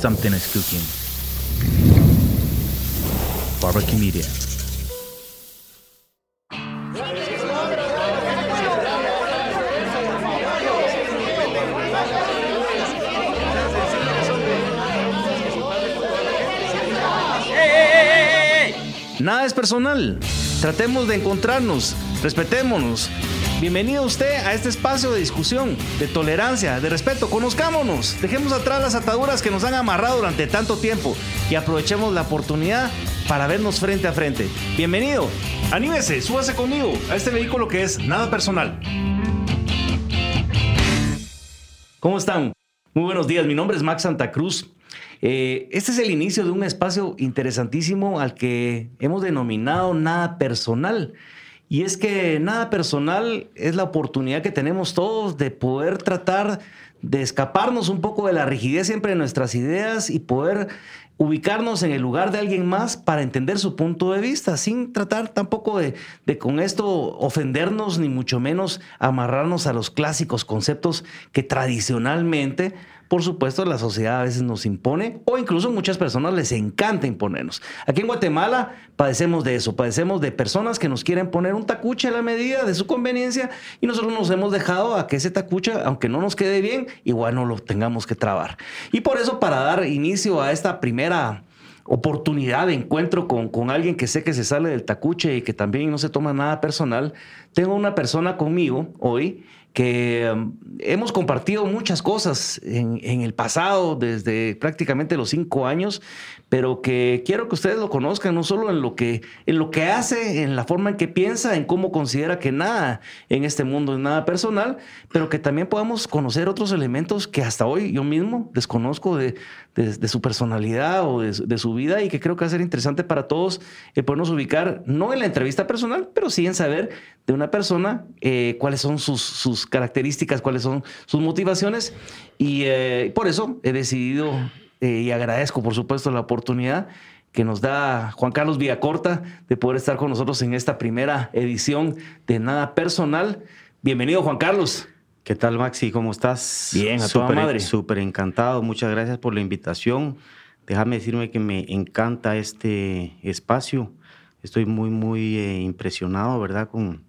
something is cooking. Barbecue Media. Nada es personal. Tratemos de encontrarnos, respetémonos. Bienvenido usted a este espacio de discusión, de tolerancia, de respeto. Conozcámonos, dejemos atrás las ataduras que nos han amarrado durante tanto tiempo y aprovechemos la oportunidad para vernos frente a frente. Bienvenido, anímese, súbase conmigo a este vehículo que es nada personal. ¿Cómo están? Muy buenos días, mi nombre es Max Santa Cruz. Eh, este es el inicio de un espacio interesantísimo al que hemos denominado nada personal. Y es que nada personal es la oportunidad que tenemos todos de poder tratar de escaparnos un poco de la rigidez siempre de nuestras ideas y poder ubicarnos en el lugar de alguien más para entender su punto de vista, sin tratar tampoco de, de, con esto ofendernos, ni mucho menos amarrarnos a los clásicos conceptos que tradicionalmente por supuesto, la sociedad a veces nos impone o incluso muchas personas les encanta imponernos. Aquí en Guatemala padecemos de eso, padecemos de personas que nos quieren poner un tacuche a la medida de su conveniencia y nosotros nos hemos dejado a que ese tacuche, aunque no nos quede bien, igual no lo tengamos que trabar. Y por eso, para dar inicio a esta primera oportunidad de encuentro con, con, alguien que sé que se sale del tacuche y que también no se toma nada personal, tengo una persona conmigo hoy que um, hemos compartido muchas cosas en, el pasado, desde prácticamente los cinco años, pero que quiero que ustedes lo conozcan, no solo en lo que, en lo que hace, en la forma en que piensa, en cómo considera que nada en este mundo es nada personal, pero que también podamos conocer otros elementos que hasta hoy yo mismo desconozco de, de, su personalidad o de, su vida y que creo que va a ser interesante para todos el podernos ubicar, no en la entrevista personal, pero sí en saber de una persona eh, cuáles son sus, sus, características, cuáles son sus motivaciones. Y eh, por eso he decidido eh, y agradezco, por supuesto, la oportunidad que nos da Juan Carlos Villacorta de poder estar con nosotros en esta primera edición de Nada Personal. Bienvenido, Juan Carlos. ¿Qué tal, Maxi? ¿Cómo estás? Bien, a toda madre. Súper encantado. Muchas gracias por la invitación. Déjame decirme que me encanta este espacio. Estoy muy, muy eh, impresionado, ¿verdad? Con,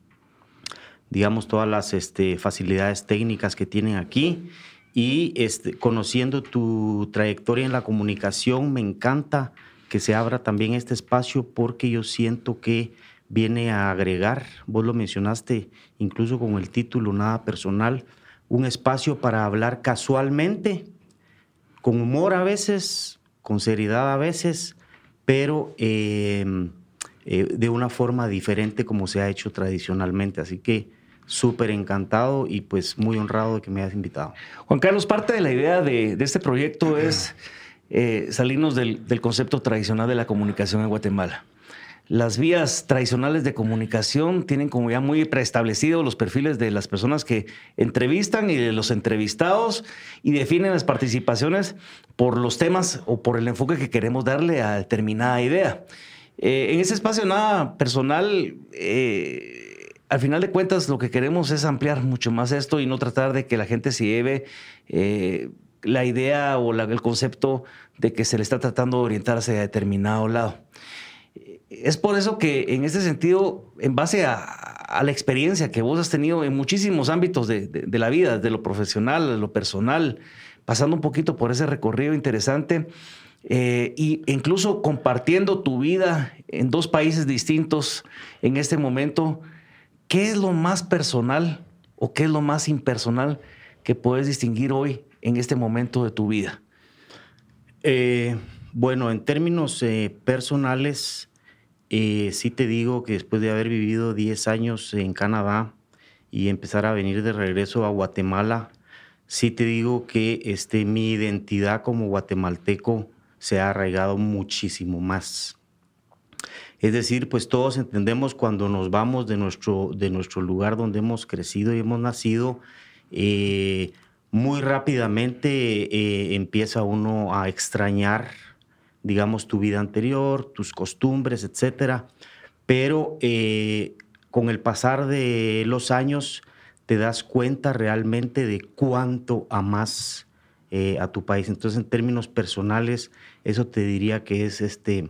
digamos, todas las este, facilidades técnicas que tienen aquí. Y este, conociendo tu trayectoria en la comunicación, me encanta que se abra también este espacio porque yo siento que viene a agregar, vos lo mencionaste incluso con el título Nada Personal, un espacio para hablar casualmente, con humor a veces, con seriedad a veces, pero em, eh, de una forma diferente como se ha hecho tradicionalmente. Así que súper encantado y pues muy honrado de que me hayas invitado. Juan Carlos, parte de la idea de, este proyecto es eh, salirnos del, del concepto tradicional de la comunicación en Guatemala las vías tradicionales de comunicación tienen como ya muy preestablecidos los perfiles de las personas que entrevistan y de los entrevistados y definen las participaciones por los temas o por el enfoque que queremos darle a determinada idea. Eh, en ese espacio nada personal, eh, al final de cuentas lo que queremos es ampliar mucho más esto y no tratar de que la gente se lleve eh, la idea o el concepto de que se le está tratando de orientar hacia determinado lado. Es por eso que en este sentido, en base a, la experiencia que vos has tenido en muchísimos ámbitos de, la vida, de lo profesional, de lo personal, pasando un poquito por ese recorrido interesante e incluso compartiendo tu vida en dos países distintos en este momento, ¿qué es lo más personal o qué es lo más impersonal que puedes distinguir hoy en este momento de tu vida? Eh, bueno, en términos eh, personales, eh, sí te digo que después de haber vivido 10 años en Canadá y empezar a venir de regreso a Guatemala, sí te digo que este, mi identidad como guatemalteco se ha arraigado muchísimo más. Es decir, pues todos entendemos cuando nos vamos de nuestro, de nuestro lugar donde hemos crecido y hemos nacido, eh, muy rápidamente eh, empieza uno a extrañar digamos, tu vida anterior, tus costumbres, etcétera. Pero eh, con el pasar de los años te das cuenta realmente de cuánto amas a tu país. Entonces, en términos personales, eso te diría que es este,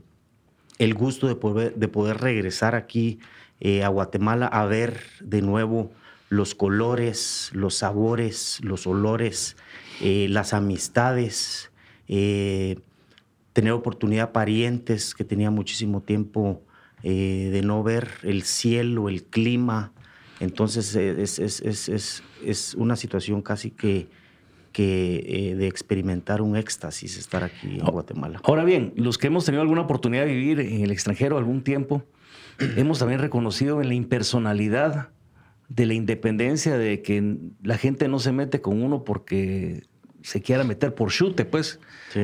el gusto de poder, de poder regresar aquí eh, a Guatemala a ver de nuevo los colores, los sabores, los olores, eh, las amistades, tener oportunidad parientes que tenía muchísimo tiempo de no ver, el cielo, el clima. Entonces es, es una situación casi que que eh, de experimentar un éxtasis estar aquí en Guatemala. Ahora bien, los que hemos tenido alguna oportunidad de vivir en el extranjero algún tiempo, hemos también reconocido en la impersonalidad de la independencia, de que la gente no se mete con uno porque se quiera meter por chute, pues.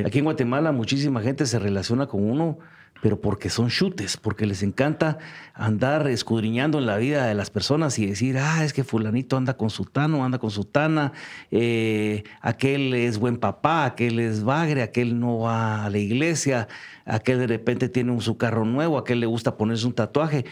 Aquí en Guatemala muchísima gente se relaciona con uno pero porque son chutes, porque les encanta andar escudriñando en la vida de las personas y decir, ah, es que fulanito anda con su tano, anda con su tana, eh, aquel es buen papá, aquel es bagre, aquel no va a la iglesia, aquel de repente tiene un su carro nuevo, aquel le gusta ponerse un tatuaje.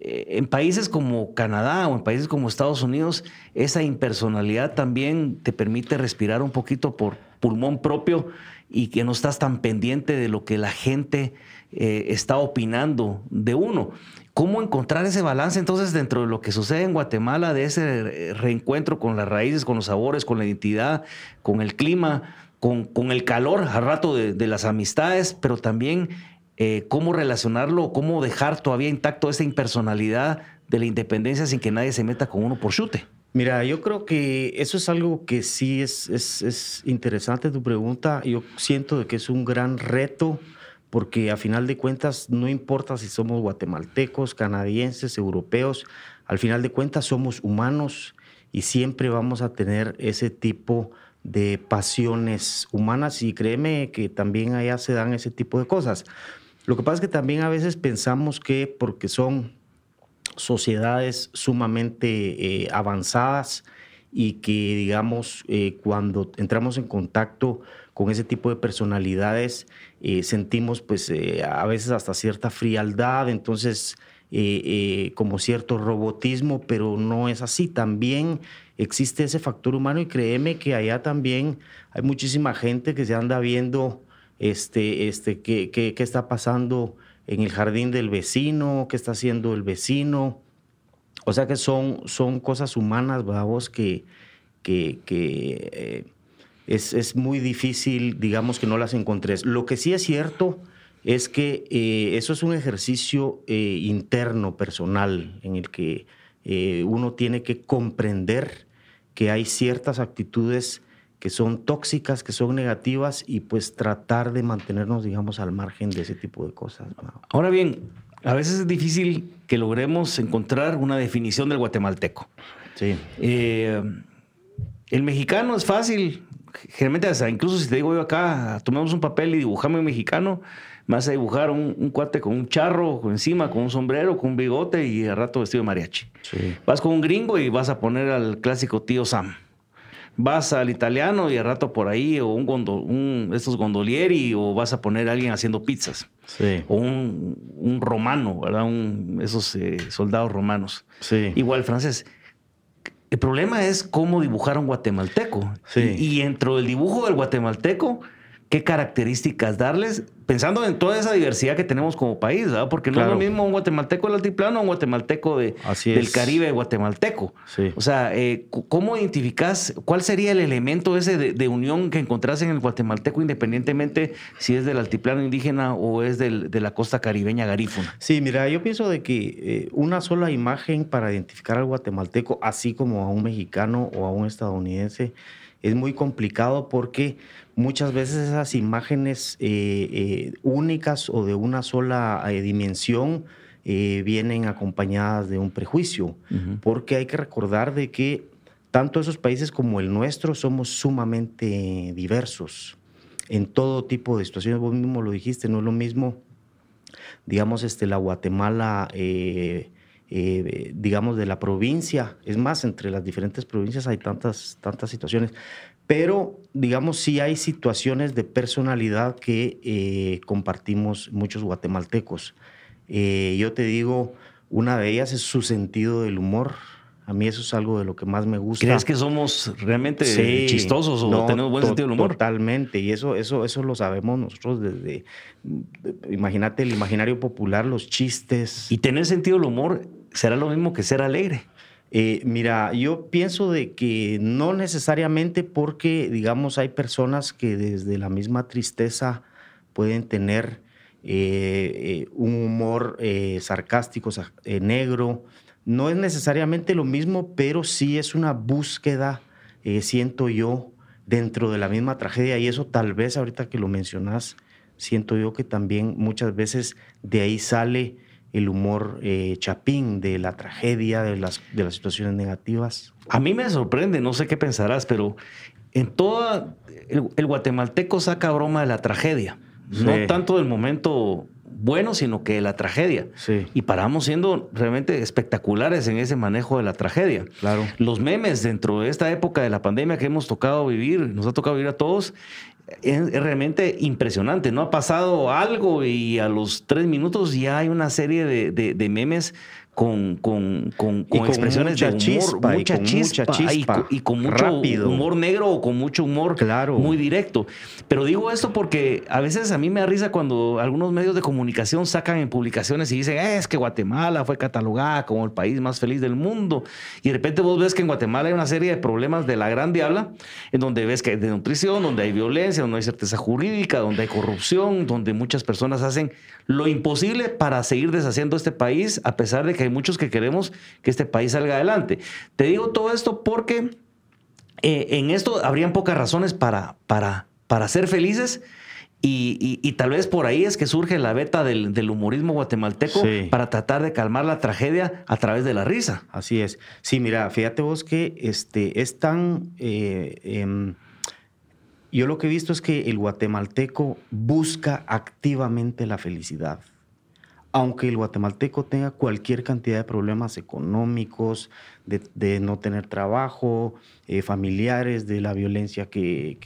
Eh, en países como Canadá o en países como Estados Unidos, esa impersonalidad también te permite respirar un poquito por pulmón propio y que no estás tan pendiente de lo que la gente eh, está opinando de uno. ¿Cómo encontrar ese balance entonces dentro de lo que sucede en Guatemala, de ese reencuentro con las raíces, con los sabores, con la identidad, con el clima, con, con el calor al rato de, las amistades, pero también eh, cómo relacionarlo, cómo dejar todavía intacto esa impersonalidad de la independencia sin que nadie se meta con uno por chute? Mira, yo creo que eso es algo que sí es, es, es interesante tu pregunta. Yo siento de que es un gran reto porque a final de cuentas no importa si somos guatemaltecos, canadienses, europeos, al final de cuentas somos humanos y siempre vamos a tener ese tipo de pasiones humanas y créeme que también allá se dan ese tipo de cosas. Lo que pasa es que también a veces pensamos que porque son sociedades sumamente eh, avanzadas y que digamos eh, cuando entramos en contacto con ese tipo de personalidades eh, sentimos pues eh, a veces hasta cierta frialdad, entonces como cierto robotismo, pero no es así. También existe ese factor humano y créeme que allá también hay muchísima gente que se anda viendo este, este, qué, qué, qué está pasando en el jardín del vecino, qué está haciendo el vecino. O sea que son, son cosas humanas, vos, que, que, que es, muy difícil, digamos, que no las encontres. Lo que sí es cierto es que eh, eso es un ejercicio eh, interno, personal, en el que eh, uno tiene que comprender que hay ciertas actitudes que son tóxicas, que son negativas y pues tratar de mantenernos, digamos, al margen de ese tipo de cosas. Ahora bien, a veces es difícil que logremos encontrar una definición del guatemalteco. Sí. el mexicano es fácil, generalmente, incluso si te digo yo acá, tomemos un papel y dibujame un mexicano, me vas a dibujar un, cuate con un charro encima, con un sombrero, con un bigote y al rato vestido de mariachi. Vas con un gringo y vas a poner al clásico tío Sam. Vas al italiano y al rato por ahí, o un, un estos gondolieri, o vas a poner a alguien haciendo pizzas. O un, romano, ¿verdad? Un, esos eh, soldados romanos. Igual francés. El problema es cómo dibujar un guatemalteco. Y, dentro del dibujo del guatemalteco, qué características darles, pensando en toda esa diversidad que tenemos como país, ¿verdad? Porque no es lo mismo un guatemalteco del altiplano o un guatemalteco de, del Caribe guatemalteco. O sea, eh, ¿cómo identificas cuál sería el elemento ese de, unión que encontrás en el guatemalteco, independientemente si es del altiplano indígena o es de la costa caribeña garífuna? Sí, mira, yo pienso de que eh, una sola imagen para identificar al guatemalteco, así como a un mexicano o a un estadounidense, es muy complicado porque muchas veces esas imágenes eh, eh, únicas o de una sola eh, dimensión vienen acompañadas de un prejuicio, porque hay que recordar de que tanto esos países como el nuestro somos sumamente diversos en todo tipo de situaciones. Vos mismo lo dijiste, no es lo mismo, digamos, este, la Guatemala digamos, de la provincia. Es más, entre las diferentes provincias hay tantas, tantas situaciones. Pero, digamos, sí hay situaciones de personalidad que eh, compartimos muchos guatemaltecos. Eh, yo te digo, una de ellas es su sentido del humor. A mí eso es algo de lo que más me gusta. ¿Crees que somos realmente chistosos o tenemos buen sentido del humor? Totalmente, y eso, eso, eso lo sabemos nosotros desde, imagínate el imaginario popular, los chistes. Y tener sentido del humor será lo mismo que ser alegre. Eh, mira, yo pienso de que no necesariamente porque, digamos, hay personas que desde la misma tristeza pueden tener eh, eh, un humor sarcástico, negro, no es necesariamente lo mismo, pero sí es una búsqueda, siento yo, dentro de la misma tragedia. Y eso tal vez ahorita que lo mencionas, siento yo que también muchas veces de ahí sale el humor eh, chapín de la tragedia, de las, de las situaciones negativas. A mí me sorprende, no sé qué pensarás, pero en toda el, guatemalteco saca broma de la tragedia, no tanto del momento bueno, sino que la tragedia. Y paramos siendo realmente espectaculares en ese manejo de la tragedia. Claro. Los memes dentro de esta época de la pandemia que hemos tocado vivir, nos ha tocado vivir a todos, es, realmente impresionante. No ha pasado algo y a los tres minutos ya hay una serie de, de memes con, con, con, expresiones de humor, chispa, mucha, y chispa, y, con mucho humor negro o con mucho humor claro. muy directo. Pero digo esto porque a veces a mí me da risa cuando algunos medios de comunicación sacan en publicaciones y dicen, es que Guatemala fue catalogada como el país más feliz del mundo. Y de repente vos ves que en Guatemala hay una serie de problemas de la gran diabla, en donde ves que hay desnutrición, donde hay violencia, donde hay certeza jurídica, donde hay corrupción, donde muchas personas hacen lo imposible para seguir deshaciendo este país, a pesar de que hay muchos que queremos que este país salga adelante. Te digo todo esto porque eh, en esto habrían pocas razones para, para, para ser felices. Y, tal vez por ahí es que surge la beta del, humorismo guatemalteco para tratar de calmar la tragedia a través de la risa. Así es. Sí, mira, fíjate vos que este, es tan... Eh, em, yo lo que he visto es que el guatemalteco busca activamente la felicidad. Aunque el guatemalteco tenga cualquier cantidad de problemas económicos, de, no tener trabajo, eh, familiares, de la violencia que,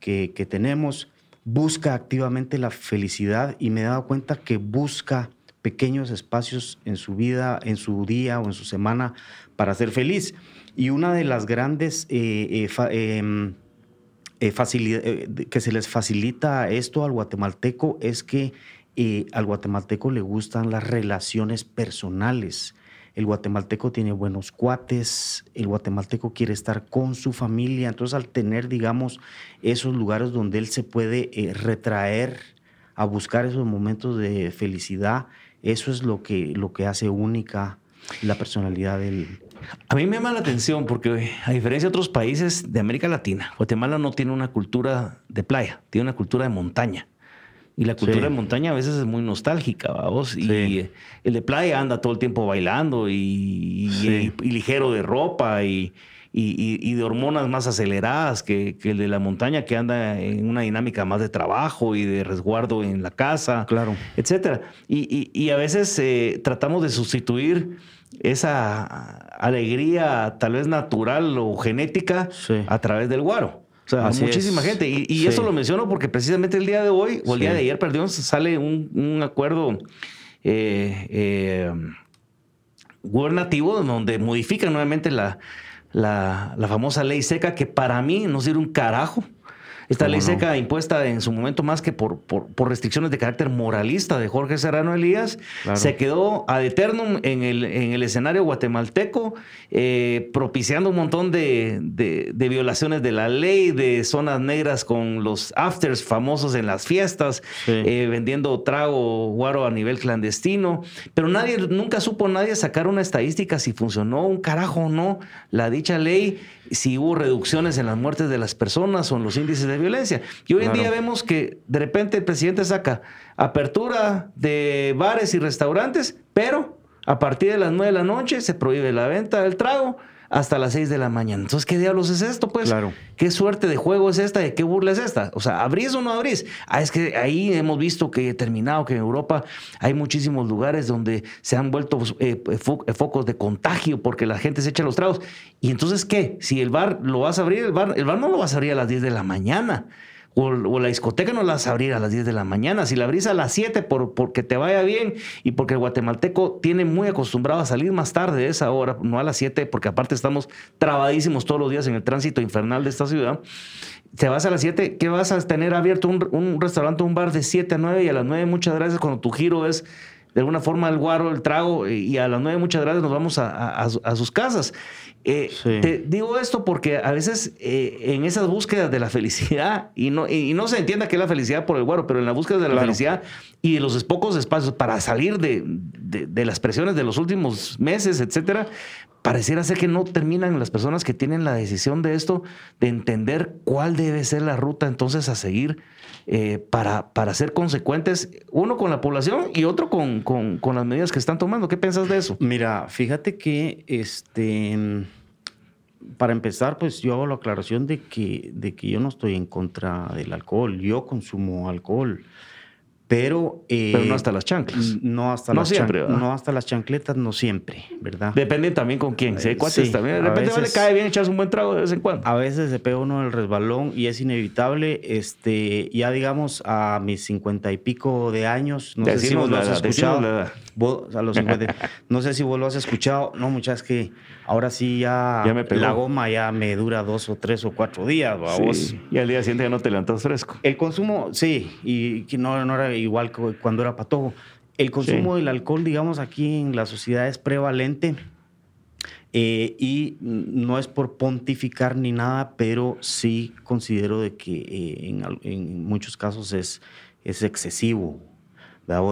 que, tenemos, busca activamente la felicidad y me he dado cuenta que busca pequeños espacios en su vida, en su día o en su semana para ser feliz. Y una de las grandes eh, eh, em, eh, que se les facilita esto al guatemalteco es que eh, al guatemalteco le gustan las relaciones personales. El guatemalteco tiene buenos cuates, el guatemalteco quiere estar con su familia, entonces al tener, digamos, esos lugares donde él se puede retraer a buscar esos momentos de felicidad, eso es lo que, lo que hace única la personalidad del, a mí me llama la atención porque, a diferencia de otros países de América Latina, Guatemala no tiene una cultura de playa, tiene una cultura de montaña. Y la cultura de montaña a veces es muy nostálgica, vamos. Y el de playa anda todo el tiempo bailando y, ligero de ropa y, de hormonas más aceleradas que, el de la montaña que anda en una dinámica más de trabajo y de resguardo en la casa, claro. etcétera. Y, a veces eh, tratamos de sustituir esa alegría tal vez natural o genética a través del guaro. O sea, muchísima gente. Y, eso lo menciono porque precisamente el día de hoy, o el día de ayer, perdón, sale un, acuerdo eh, eh, gubernativo donde modifica nuevamente la, la, la, famosa ley seca que para mí no sirve un carajo. Esta ley seca impuesta en su momento más que por, por, restricciones de carácter moralista de Jorge Serrano Elías, se quedó ad eternum en el, en el escenario guatemalteco, eh, propiciando un montón de, violaciones de la ley, de zonas negras con los afters famosos en las fiestas, eh, vendiendo trago guaro a nivel clandestino. Pero nadie, nunca supo nadie sacar una estadística si funcionó un carajo o no la dicha ley si hubo reducciones en las muertes de las personas o en los índices de violencia. Y hoy en día vemos que de repente el presidente saca apertura de bares y restaurantes, pero a partir de las 9 de la noche se prohíbe la venta del trago hasta las 6 de la mañana. Entonces, ¿qué diablos es esto? Pues, claro. ¿qué suerte de juego es esta? ¿De qué burla es esta? O sea, ¿abrís o no abrís? Ah, es que ahí hemos visto que he terminado, que en Europa hay muchísimos lugares donde se han vuelto eh, eh, focos de contagio porque la gente se echa los tragos. ¿Y entonces qué? Si el bar lo vas a abrir, el bar, el bar no lo vas a abrir a las 10 de la mañana o, la discoteca no la vas a abrir a las 10 de la mañana. Si la abrís a las 7 por, porque te vaya bien y porque el guatemalteco tiene muy acostumbrado a salir más tarde de esa hora, no a las 7, porque aparte estamos trabadísimos todos los días en el tránsito infernal de esta ciudad. Te vas a las 7, ¿qué vas a tener abierto un, un restaurante, un bar de 7 a 9 y a las 9 muchas gracias cuando tu giro es de alguna forma el guaro, el trago, y a las nueve muchas gracias nos vamos a, sus casas. Eh, te digo esto porque a veces eh, en esas búsquedas de la felicidad, y no, y, no se entienda que es la felicidad por el guaro, pero en la búsqueda de la felicidad y de los pocos espacios para salir de, de, las presiones de los últimos meses, etcétera, pareciera ser que no terminan las personas que tienen la decisión de esto, de entender cuál debe ser la ruta entonces a seguir eh, para, para ser consecuentes, uno con la población y otro con, con, las medidas que están tomando. ¿Qué piensas de eso? Mira, fíjate que este, para empezar, pues yo hago la aclaración de que, de que yo no estoy en contra del alcohol. Yo consumo alcohol. Pero, eh, pero no hasta las chanclas. No hasta, las siempre, no hasta las chancletas, no siempre, ¿verdad? Depende también con quién. ¿sí? sí, también. De repente le cae bien echarse un buen trago de vez en cuando. A veces se pega uno el resbalón y es inevitable. Este, ya digamos, a mis cincuenta y pico de años, no sé si vos lo has escuchado. a los 50, no sé si vos lo has escuchado. No, muchachos, que ahora sí ya, la goma ya me dura dos o tres o cuatro días. Sí. Y al día siguiente ya no te levantas fresco. El consumo, sí, y no, no era igual que cuando era patojo. El consumo del alcohol, digamos, aquí en la sociedad es prevalente. Eh, y no es por pontificar ni nada, pero sí considero de que eh, en, muchos casos es, es excesivo, ¿verdad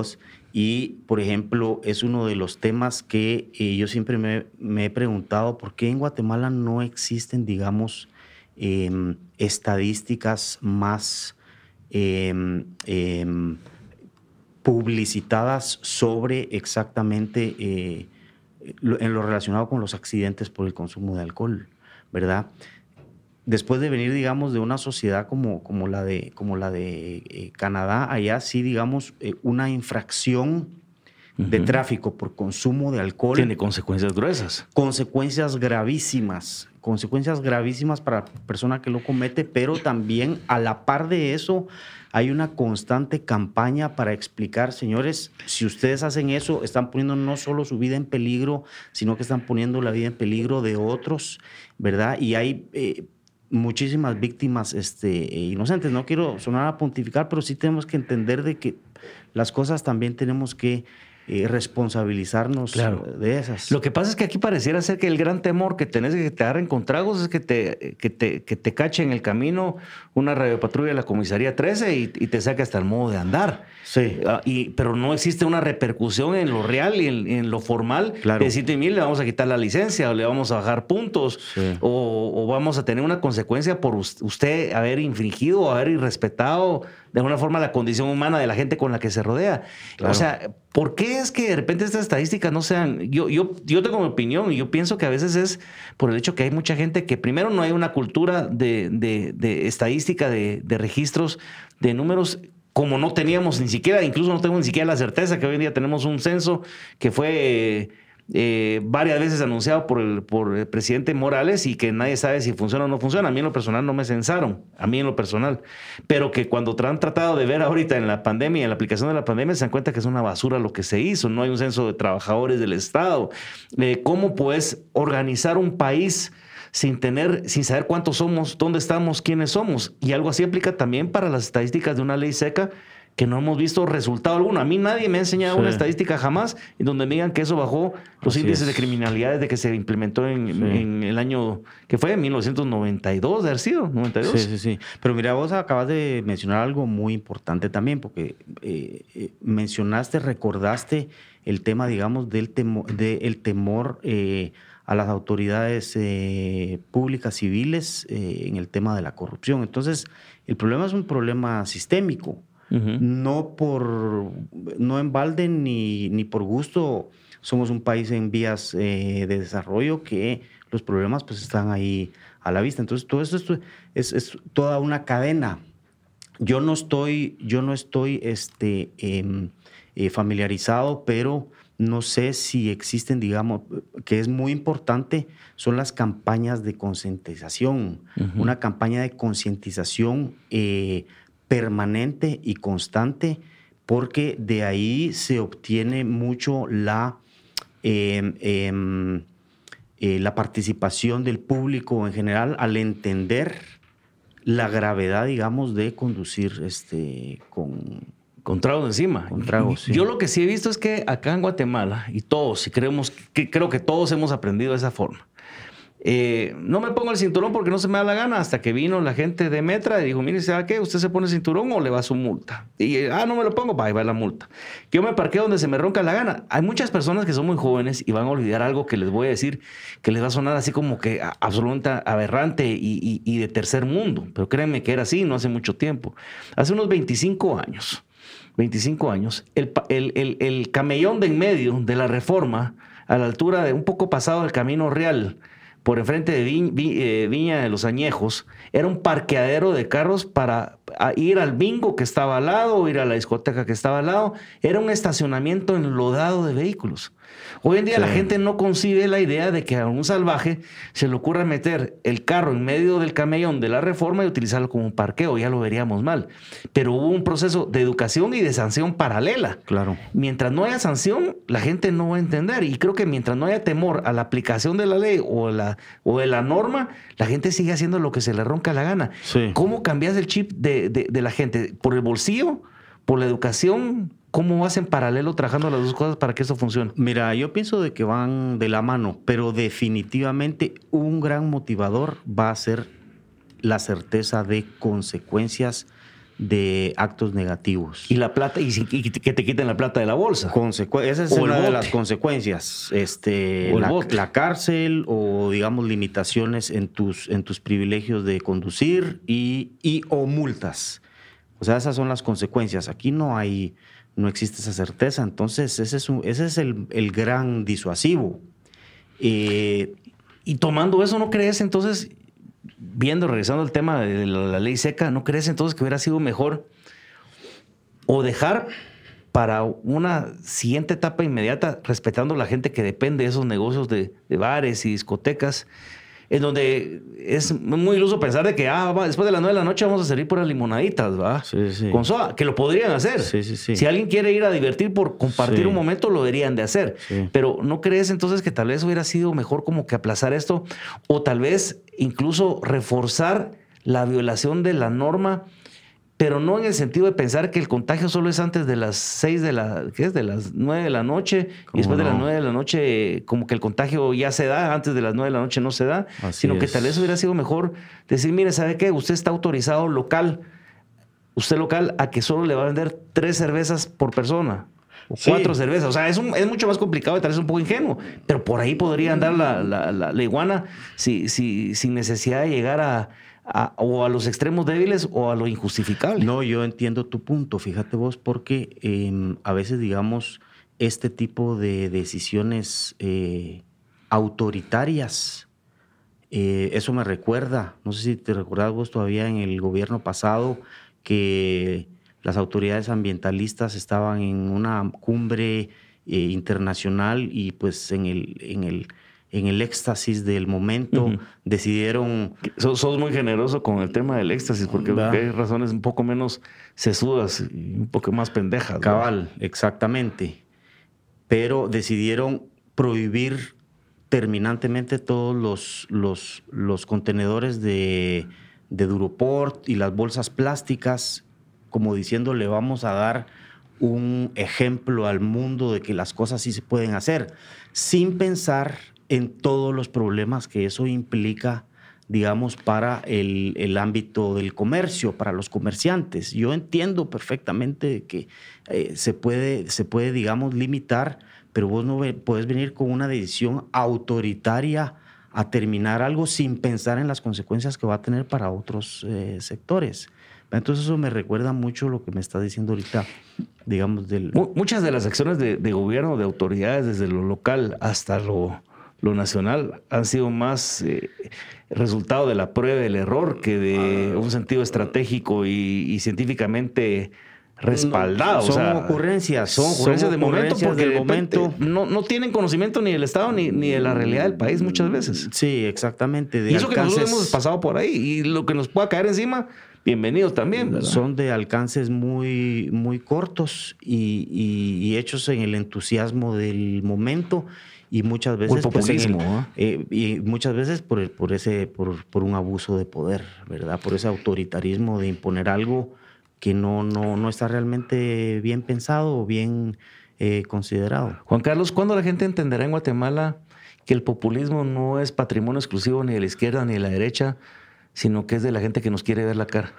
Y, por ejemplo, es uno de los temas que eh, yo siempre me, me, he preguntado, ¿por qué en Guatemala no existen, digamos, em, estadísticas más em, em, publicitadas sobre exactamente eh, en lo relacionado con los accidentes por el consumo de alcohol, ¿verdad? Después de venir, digamos, de una sociedad como, como la de, como la de eh, Canadá, allá sí, digamos, eh, una infracción de tráfico por consumo de alcohol. Tiene consecuencias gruesas. Consecuencias gravísimas, consecuencias gravísimas para la persona que lo comete, pero también a la par de eso hay una constante campaña para explicar, señores, si ustedes hacen eso, están poniendo no solo su vida en peligro, sino que están poniendo la vida en peligro de otros, ¿verdad? Y hay eh, muchísimas víctimas este, inocentes. No quiero sonar a pontificar, pero sí tenemos que entender de que las cosas también tenemos que y responsabilizarnos de esas. Lo que pasa es que aquí pareciera ser que el gran temor que tenés de que te agarren con tragos es que te, que te, que te cache en el camino una radiopatrulla de la comisaría 13 y, te saque hasta el modo de andar. Sí. Ah, y, pero no existe una repercusión en lo real y en, lo formal. Claro. De decirte, mil le vamos a quitar la licencia o le vamos a bajar puntos o, o, vamos a tener una consecuencia por usted haber infringido o haber irrespetado de alguna forma la condición humana de la gente con la que se rodea. O sea, ¿por qué es que de repente estas estadísticas no sean... Yo, yo, yo tengo mi opinión y yo pienso que a veces es por el hecho que hay mucha gente que primero no hay una cultura de, de, estadística, de, de registros, de números como no teníamos ni siquiera, incluso no tengo ni siquiera la certeza que hoy en día tenemos un censo que fue eh, varias veces anunciado por el, por el presidente Morales y que nadie sabe si funciona o no funciona. A mí en lo personal no me censaron, a mí en lo personal. Pero que cuando han tratado de ver ahorita en la pandemia, en la aplicación de la pandemia, se dan cuenta que es una basura lo que se hizo. No hay un censo de trabajadores del Estado. Eh, ¿Cómo puedes organizar un país? sin tener, sin saber cuántos somos, dónde estamos, quiénes somos. Y algo así aplica también para las estadísticas de una ley seca que no hemos visto resultado alguno. A mí nadie me ha enseñado una estadística jamás en donde me digan que eso bajó los índices de criminalidad desde que se implementó en, el año que fue, 1992, de haber sido, 92. Sí, sí, sí. Pero mira, vos acabas de mencionar algo muy importante también, porque eh, eh, mencionaste, recordaste el tema, digamos, del, del temor eh, a las autoridades públicas civiles en el tema de la corrupción. Entonces, el problema es un problema sistémico no por, no en balde ni, ni, por gusto. Somos un país en vías eh, de desarrollo que los problemas pues están ahí a la vista. Entonces todo esto es, es, toda una cadena. Yo no estoy, yo no estoy este, em, eh, familiarizado, pero no sé si existen, digamos, que es muy importante, son las campañas de concientización. Una campaña de concientización eh, permanente y constante, porque de ahí se obtiene mucho la, em, em, eh, la participación del público en general al entender la gravedad, digamos, de conducir este, con, con tragos encima. Con tragos, Yo lo que sí he visto es que acá en Guatemala, y todos, y creemos, que, creo que todos hemos aprendido de esa forma. Eh, no me pongo el cinturón porque no se me da la gana hasta que vino la gente de Metra y dijo, mire, ¿sabe qué? ¿Usted se pone el cinturón o le va su multa? Y, ah, no me lo pongo, para ahí va la multa. Yo me parqueo donde se me ronca la gana. Hay muchas personas que son muy jóvenes y van a olvidar algo que les voy a decir, que les va a sonar así como que absolutamente aberrante y, de tercer mundo. Pero créanme que era así no hace mucho tiempo. Hace unos 25 años 25 años, el, el, camellón de en medio de la reforma, a la altura de un poco pasado del Camino Real, por enfrente de eh, Viña de los Añejos, era un parqueadero de carros para ir al bingo que estaba al lado, o ir a la discoteca que estaba al lado. Era un estacionamiento enlodado de vehículos. Hoy en día la gente no concibe la idea de que a un salvaje se le ocurra meter el carro en medio del camellón de la reforma y utilizarlo como un parqueo, ya lo veríamos mal. Pero hubo un proceso de educación y de sanción paralela. Claro. Mientras no haya sanción, la gente no va a entender. Y creo que mientras no haya temor a la aplicación de la ley o, la, o de la norma, la gente sigue haciendo lo que se le ronca la gana. ¿Cómo cambias el chip de, de la gente? ¿Por el bolsillo? ¿Por la educación? ¿Cómo hacen paralelo trabajando las dos cosas para que eso funcione? Mira, yo pienso de que van de la mano, pero definitivamente un gran motivador va a ser la certeza de consecuencias de actos negativos. Y la plata, y, que te quiten la plata de la bolsa. esa es una de las consecuencias. Este, la, la, cárcel o, digamos, limitaciones en tus, en tus privilegios de conducir y, y o multas. O sea, esas son las consecuencias. Aquí no hay no existe esa certeza. Entonces, ese es, ese es el, gran disuasivo. Eh, y tomando eso, ¿no crees entonces, viendo, regresando al tema de la, ley seca, ¿no crees entonces que hubiera sido mejor o dejar para una siguiente etapa inmediata, respetando a la gente que depende de esos negocios de bares y discotecas, en donde es muy iluso pensar de que ah, después de las nueve de la noche vamos a salir por las limonaditas, ¿va? Sí, sí. Con soda, que lo podrían hacer. Sí, sí, sí. Si alguien quiere ir a divertir por compartir un momento, lo deberían de hacer. Pero ¿no crees entonces que tal vez hubiera sido mejor como que aplazar esto? O tal vez incluso reforzar la violación de la norma pero no en el sentido de pensar que el contagio solo es antes de las seis de la, ¿qué es? De las nueve de la noche, y después de las nueve de la noche, como que el contagio ya se da, antes de las nueve de la noche no se da, sino que tal vez hubiera sido mejor decir, mire, ¿sabe qué? Usted está autorizado local, usted local, a que solo le va a vender tres cervezas por persona. O cuatro cervezas. O sea, es, es mucho más complicado y tal vez un poco ingenuo. Pero por ahí podría andar la, la, la, iguana si, si, sin necesidad de llegar a, o a los extremos débiles o a lo injustificable. No, yo entiendo tu punto, fíjate vos, porque em, a veces, digamos, este tipo de decisiones eh, autoritarias, eh, eso me recuerda, no sé si te recordás vos todavía en el gobierno pasado, que las autoridades ambientalistas estaban en una cumbre eh, internacional y pues en el, en el en el éxtasis del momento, decidieron... Sos, muy generoso con el tema del éxtasis, porque hay razones un poco menos sesudas y un poco más pendejas. Cabal, exactamente. Pero decidieron prohibir terminantemente todos los, los, los contenedores de, de Duroport y las bolsas plásticas, como diciendo, le vamos a dar un ejemplo al mundo de que las cosas sí se pueden hacer, sin pensar en todos los problemas que eso implica, digamos, para el, ámbito del comercio, para los comerciantes. Yo entiendo perfectamente que eh, se, puede, se puede, digamos, limitar, pero vos no puedes venir con una decisión autoritaria a terminar algo sin pensar en las consecuencias que va a tener para otros eh, sectores. Entonces eso me recuerda mucho lo que me está diciendo ahorita, digamos, del... Muchas de las acciones de, de gobierno, de autoridades, desde lo local hasta lo, lo nacional han sido más eh, resultado de la prueba del error que de ah. un sentido estratégico y, científicamente respaldado. son ocurrencias, son ocurrencias de momento porque de momento no, no tienen conocimiento ni del Estado ni, ni, de la realidad del país muchas veces. Sí, exactamente. y eso que nosotros hemos pasado por ahí y lo que nos pueda caer encima, bienvenidos también. Son de alcances muy, muy cortos y, y, hechos en el entusiasmo del momento y muchas veces por pues, eh, y muchas veces por, por ese por, por un abuso de poder, ¿verdad? Por ese autoritarismo de imponer algo que no, no, no está realmente bien pensado o bien eh, considerado. Juan Carlos, ¿cuándo la gente entenderá en Guatemala que el populismo no es patrimonio exclusivo ni de la izquierda ni de la derecha, sino que es de la gente que nos quiere ver la cara?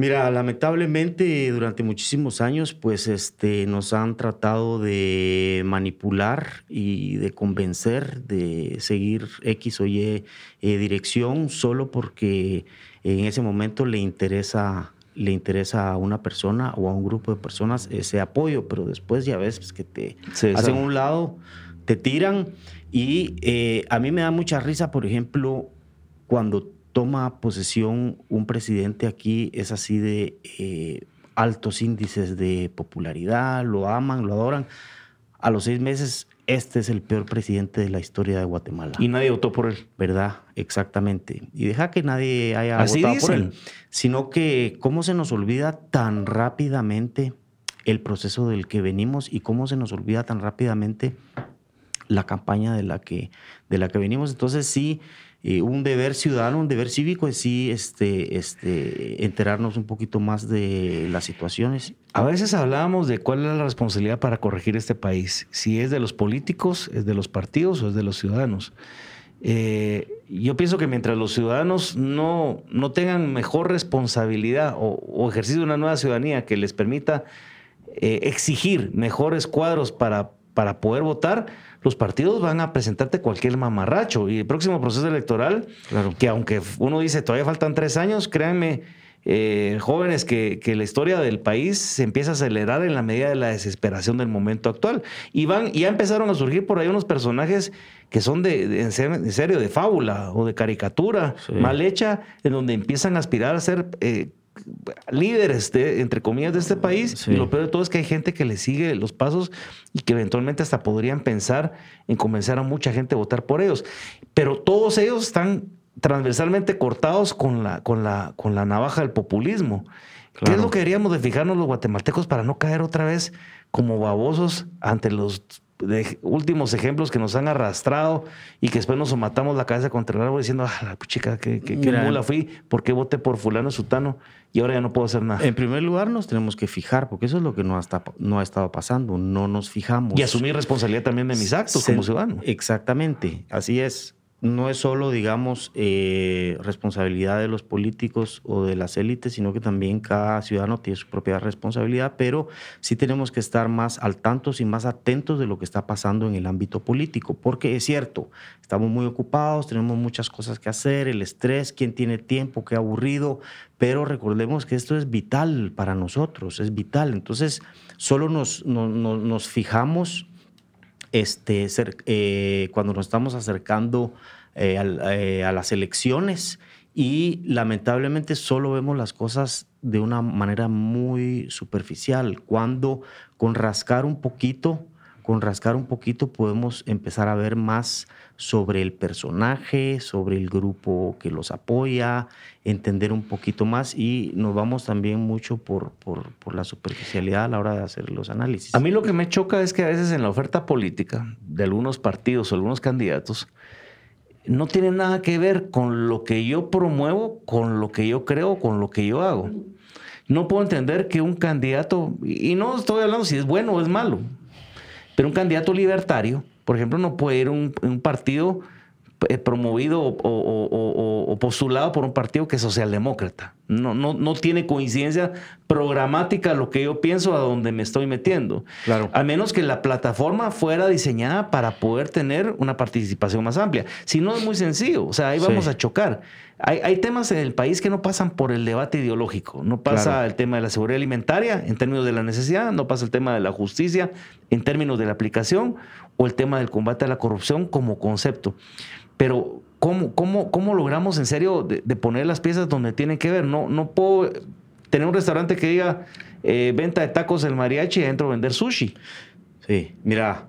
Mira, lamentablemente durante muchísimos años pues este, nos han tratado de manipular y de convencer de seguir X o Y eh, dirección solo porque en ese momento le interesa le interesa a una persona o a un grupo de personas ese apoyo, pero después ya ves pues, que te hacen un lado, te tiran y eh, a mí me da mucha risa, por ejemplo, cuando toma posesión un presidente aquí, es así de eh, altos índices de popularidad, lo aman, lo adoran. A los seis meses este es el peor presidente de la historia de Guatemala. Y nadie votó por él. ¿Verdad? Exactamente. Y deja que nadie haya votado por él. Sino que cómo se nos olvida tan rápidamente el proceso del que venimos y cómo se nos olvida tan rápidamente la campaña de la que, de la que venimos. Entonces sí, eh, un deber ciudadano, un deber cívico es sí este, este, enterarnos un poquito más de las situaciones. A veces hablábamos de cuál es la responsabilidad para corregir este país, si es de los políticos, es de los partidos o es de los ciudadanos. Eh, yo pienso que mientras los ciudadanos no, no tengan mejor responsabilidad o, ejercicio de una nueva ciudadanía que les permita eh, exigir mejores cuadros para, para poder votar, los partidos van a presentarte cualquier mamarracho. Y el próximo proceso electoral, que aunque uno dice todavía faltan tres años, créanme, eh, jóvenes, que, la historia del país se empieza a acelerar en la medida de la desesperación del momento actual. Y van, ya empezaron a surgir por ahí unos personajes que son de, en serio de fábula o de caricatura mal hecha, en donde empiezan a aspirar a ser eh, líderes, de, entre comillas, de este país. Y lo peor de todo es que hay gente que le sigue los pasos y que eventualmente hasta podrían pensar en convencer a mucha gente a votar por ellos. Pero todos ellos están transversalmente cortados con la, con la, con la navaja del populismo. ¿Qué es lo que deberíamos de fijarnos los guatemaltecos para no caer otra vez como babosos ante los últimos ejemplos que nos han arrastrado y que después nos matamos la cabeza contra el árbol diciendo, ah, la chica, que, que, mula fui, ¿por qué voté por fulano sutano? Y ahora ya no puedo hacer nada. En primer lugar, nos tenemos que fijar, porque eso es lo que no ha, no ha estado pasando, no nos fijamos. Y asumir responsabilidad también de mis actos como ciudadano. Exactamente, así es no es solo, digamos, eh, responsabilidad de los políticos o de las élites, sino que también cada ciudadano tiene su propia responsabilidad, pero sí tenemos que estar más al tanto y más atentos de lo que está pasando en el ámbito político, porque es cierto, estamos muy ocupados, tenemos muchas cosas que hacer, el estrés, quién tiene tiempo, qué aburrido, pero recordemos que esto es vital para nosotros, es vital. Entonces, solo nos, nos fijamos este, eh, cuando nos estamos acercando eh, eh, a, las elecciones y lamentablemente solo vemos las cosas de una manera muy superficial, cuando con rascar un poquito, con rascar un poquito podemos empezar a ver más sobre el personaje, sobre el grupo que los apoya, entender un poquito más y nos vamos también mucho por, por, la superficialidad a la hora de hacer los análisis. A mí lo que me choca es que a veces en la oferta política de algunos partidos o algunos candidatos no tiene nada que ver con lo que yo promuevo, con lo que yo creo, con lo que yo hago. No puedo entender que un candidato, y no estoy hablando si es bueno o es malo, pero un candidato libertario por ejemplo, no puede ir un, un partido eh, promovido o, postulado por un partido que es socialdemócrata. No, no, no tiene coincidencia programática lo que yo pienso a donde me estoy metiendo. Claro. A menos que la plataforma fuera diseñada para poder tener una participación más amplia. Si no, es muy sencillo. O sea, ahí vamos a chocar. Hay, hay, temas en el país que no pasan por el debate ideológico. No pasa el tema de la seguridad alimentaria en términos de la necesidad, no pasa el tema de la justicia en términos de la aplicación o el tema del combate a la corrupción como concepto. Pero ¿cómo, cómo, cómo logramos en serio de, poner las piezas donde tienen que ver? No, no puedo tener un restaurante que diga eh, venta de tacos del mariachi y dentro vender sushi. Sí, mira,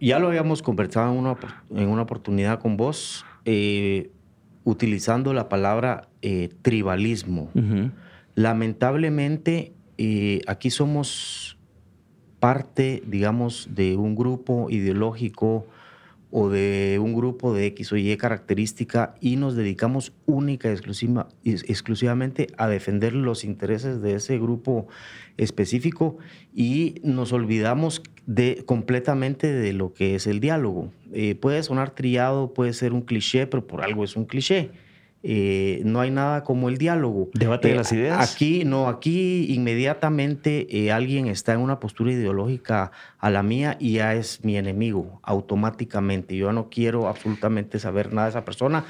ya lo habíamos conversado en una, en una oportunidad con vos, eh, utilizando la palabra eh, tribalismo. Lamentablemente, aquí somos parte, digamos, de un grupo ideológico o de un grupo de X o Y característica y nos dedicamos única y exclusivamente a defender los intereses de ese grupo específico y nos olvidamos de, completamente de lo que es el diálogo. Eh, puede sonar trillado, puede ser un cliché, pero por algo es un cliché. Eh, no hay nada como el diálogo. Debate de eh, las ideas. Aquí, no, aquí inmediatamente eh, alguien está en una postura ideológica a la mía y ya es mi enemigo, automáticamente. Yo no quiero absolutamente saber nada de esa persona.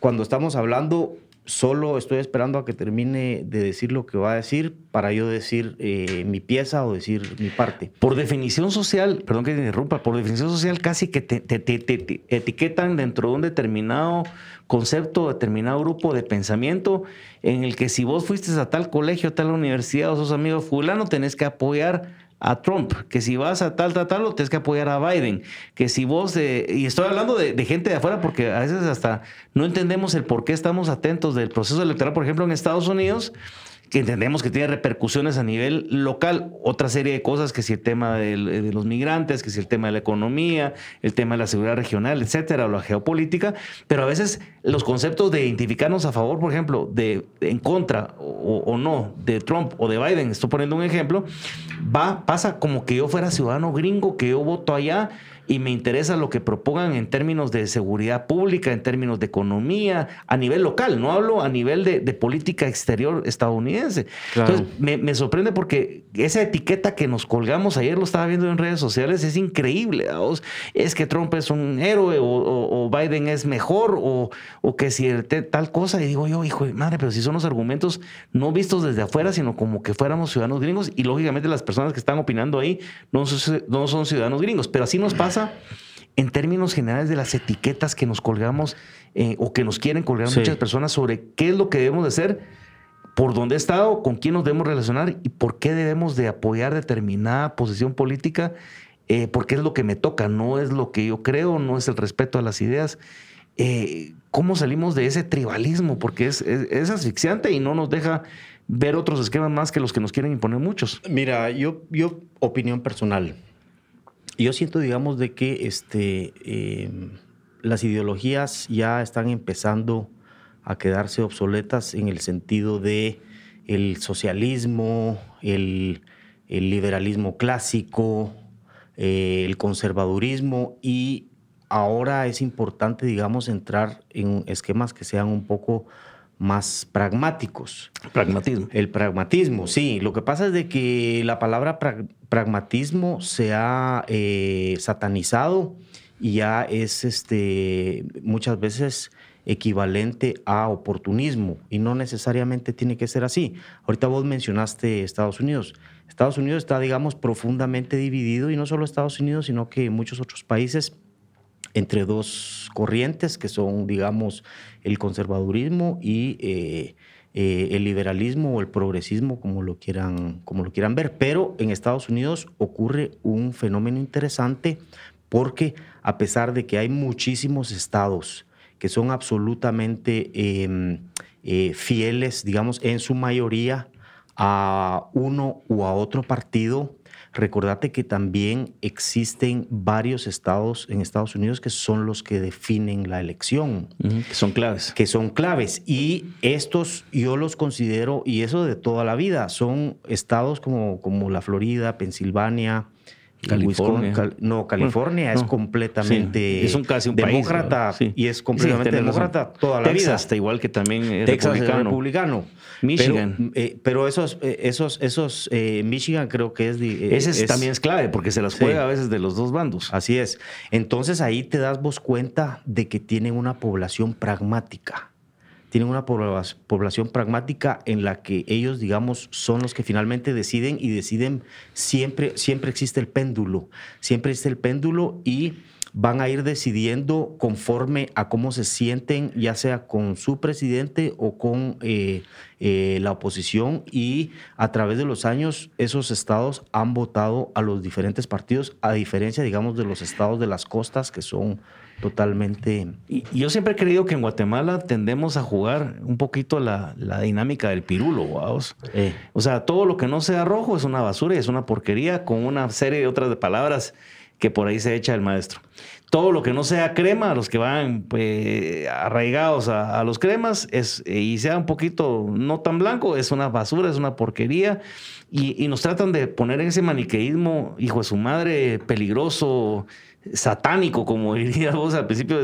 Cuando estamos hablando, solo estoy esperando a que termine de decir lo que va a decir para yo decir mi pieza o decir mi parte. Por definición social, perdón que te interrumpa, por definición social casi que te, etiquetan dentro de un determinado concepto, determinado grupo de pensamiento en el que si vos fuiste a tal colegio, tal universidad o sos amigo fulano, tenés que apoyar a Trump, que si vas a tal, tal, tal, tienes que apoyar a Biden, que si vos, y estoy hablando de, de, gente de afuera porque a veces hasta no entendemos el por qué estamos atentos del proceso electoral, por ejemplo, en Estados Unidos, que entendemos que tiene repercusiones a nivel local, otra serie de cosas, que si el tema de los migrantes, que si el tema de la economía, el tema de la seguridad regional, etcétera, o la geopolítica, pero a veces los conceptos de identificarnos a favor, por ejemplo, de en contra o, o no de Trump o de Biden, estoy poniendo un ejemplo, va, pasa como que yo fuera ciudadano gringo, que yo voto allá y me interesa lo que propongan en términos de seguridad pública, en términos de economía, a nivel local, no hablo a nivel de, política exterior estadounidense. Entonces, me, sorprende porque esa etiqueta que nos colgamos, ayer lo estaba viendo en redes sociales, es increíble. Es que Trump es un héroe o, Biden es mejor o, que si tal cosa, y digo yo, hijo de madre, pero si son los argumentos no vistos desde afuera, sino como que fuéramos ciudadanos gringos y lógicamente las personas que están opinando ahí no, no son ciudadanos gringos, pero así nos pasa en términos generales de las etiquetas que nos colgamos eh, o que nos quieren colgar muchas personas sobre qué es lo que debemos de hacer, por dónde he estado, con quién nos debemos relacionar y por qué debemos de apoyar determinada posición política, eh, porque es lo que me toca, no es lo que yo creo, no es el respeto a las ideas. Eh, ¿Cómo salimos de ese tribalismo? Porque es, es asfixiante y no nos deja ver otros esquemas más que los que nos quieren imponer muchos. Mira, yo, yo opinión personal yo siento, digamos, de que este, em, las ideologías ya están empezando a quedarse obsoletas en el sentido de el socialismo, el, liberalismo clásico, eh, el conservadurismo y ahora es importante, digamos, entrar en esquemas que sean un poco más pragmáticos. Pragmatismo. El pragmatismo, sí. Lo que pasa es de que la palabra pragmatismo se ha eh, satanizado y ya es este, muchas veces equivalente a oportunismo y no necesariamente tiene que ser así. Ahorita vos mencionaste Estados Unidos. Estados Unidos está, digamos, profundamente dividido y no solo Estados Unidos, sino que muchos otros países entre dos corrientes que son, digamos, el conservadurismo y eh, eh, el liberalismo o el progresismo, como lo, quieran, como lo quieran ver. Pero en Estados Unidos ocurre un fenómeno interesante porque a pesar de que hay muchísimos estados que son absolutamente em, eh, fieles, digamos, en su mayoría a uno u a otro partido, Recordate que también existen varios estados en Estados Unidos que son los que definen la elección. que son claves. Que son claves. Y estos yo los considero, y eso de toda la vida, son estados como, como la Florida, Pensilvania, California. no, California es completamente es un casi un demócrata y es completamente demócrata toda la vida. Texas, igual que también es Texas republicano. republicano. Michigan. Eh, pero, esos, eh, esos, esos eh, Michigan creo que es, Ese también es clave porque se las juega a veces de los dos bandos. Así es. Entonces ahí te das vos cuenta de que tienen una población pragmática tienen una población pragmática en la que ellos, digamos, son los que finalmente deciden y deciden siempre, siempre existe el péndulo, siempre existe el péndulo y van a ir decidiendo conforme a cómo se sienten, ya sea con su presidente o con eh, eh, la oposición. Y a través de los años, esos estados han votado a los diferentes partidos, a diferencia, digamos, de los estados de las costas, que son totalmente... Y yo siempre he creído que en Guatemala tendemos a jugar un poquito la, dinámica del pirulo, vamos. Eh. O sea, todo lo que no sea rojo es una basura y es una porquería con una serie de otras palabras que por ahí se echa el maestro. Todo lo que no sea crema, los que van pues, arraigados a, los cremas es, y sea un poquito no tan blanco, es una basura, es una porquería. Y, y nos tratan de poner en ese maniqueísmo, hijo de su madre, peligroso, satánico, como dirías vos al principio